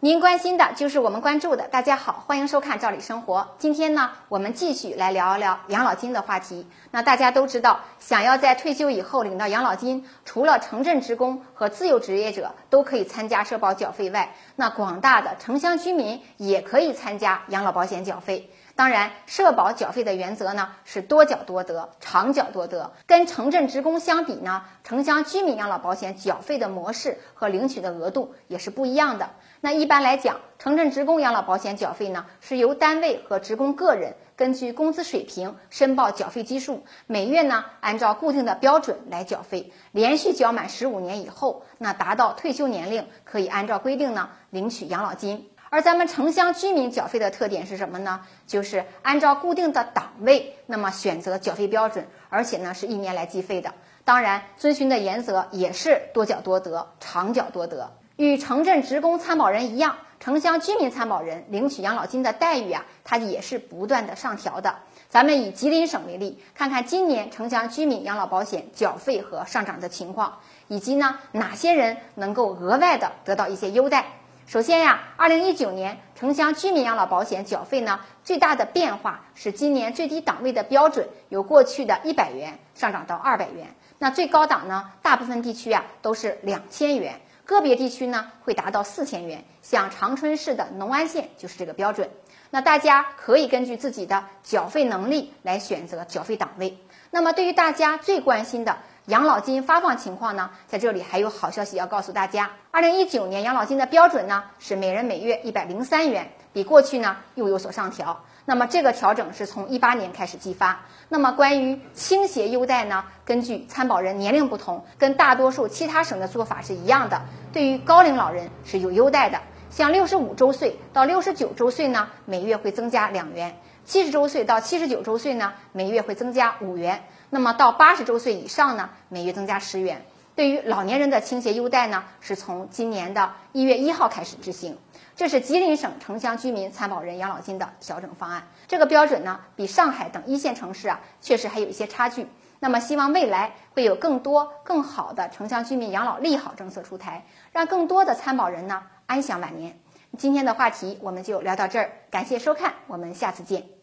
您关心的就是我们关注的。大家好，欢迎收看《赵理生活》。今天呢，我们继续来聊一聊养老金的话题。那大家都知道，想要在退休以后领到养老金，除了城镇职工和自由职业者都可以参加社保缴费外，那广大的城乡居民也可以参加养老保险缴费。当然，社保缴费的原则呢是多缴多得，长缴多得。跟城镇职工相比呢，城乡居民养老保险缴费的模式和领取的额度也是不一样的。那一般来讲，城镇职工养老保险缴费呢是由单位和职工个人根据工资水平申报缴费基数，每月呢按照固定的标准来缴费，连续缴满十五年以后，那达到退休年龄可以按照规定呢领取养老金。而咱们城乡居民缴费的特点是什么呢？就是按照固定的档位，那么选择缴费标准，而且呢是一年来计费的。当然，遵循的原则也是多缴多得，长缴多得。与城镇职工参保人一样，城乡居民参保人领取养老金的待遇啊，它也是不断的上调的。咱们以吉林省为例，看看今年城乡居民养老保险缴费和上涨的情况，以及呢哪些人能够额外的得到一些优待。首先呀，二零一九年城乡居民养老保险缴费呢，最大的变化是今年最低档位的标准由过去的一百元上涨到二百元。那最高档呢，大部分地区啊都是两千元，个别地区呢会达到四千元。像长春市的农安县就是这个标准。那大家可以根据自己的缴费能力来选择缴费档位。那么对于大家最关心的。养老金发放情况呢，在这里还有好消息要告诉大家。二零一九年养老金的标准呢是每人每月一百零三元，比过去呢又有所上调。那么这个调整是从一八年开始计发。那么关于倾斜优待呢，根据参保人年龄不同，跟大多数其他省的做法是一样的。对于高龄老人是有优待的，像六十五周岁到六十九周岁呢，每月会增加两元；七十周岁到七十九周岁呢，每月会增加五元。那么到八十周岁以上呢，每月增加十元。对于老年人的倾斜优待呢，是从今年的一月一号开始执行。这是吉林省城乡居民参保人养老金的调整方案。这个标准呢，比上海等一线城市啊，确实还有一些差距。那么希望未来会有更多更好的城乡居民养老利好政策出台，让更多的参保人呢安享晚年。今天的话题我们就聊到这儿，感谢收看，我们下次见。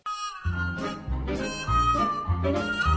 Thank you.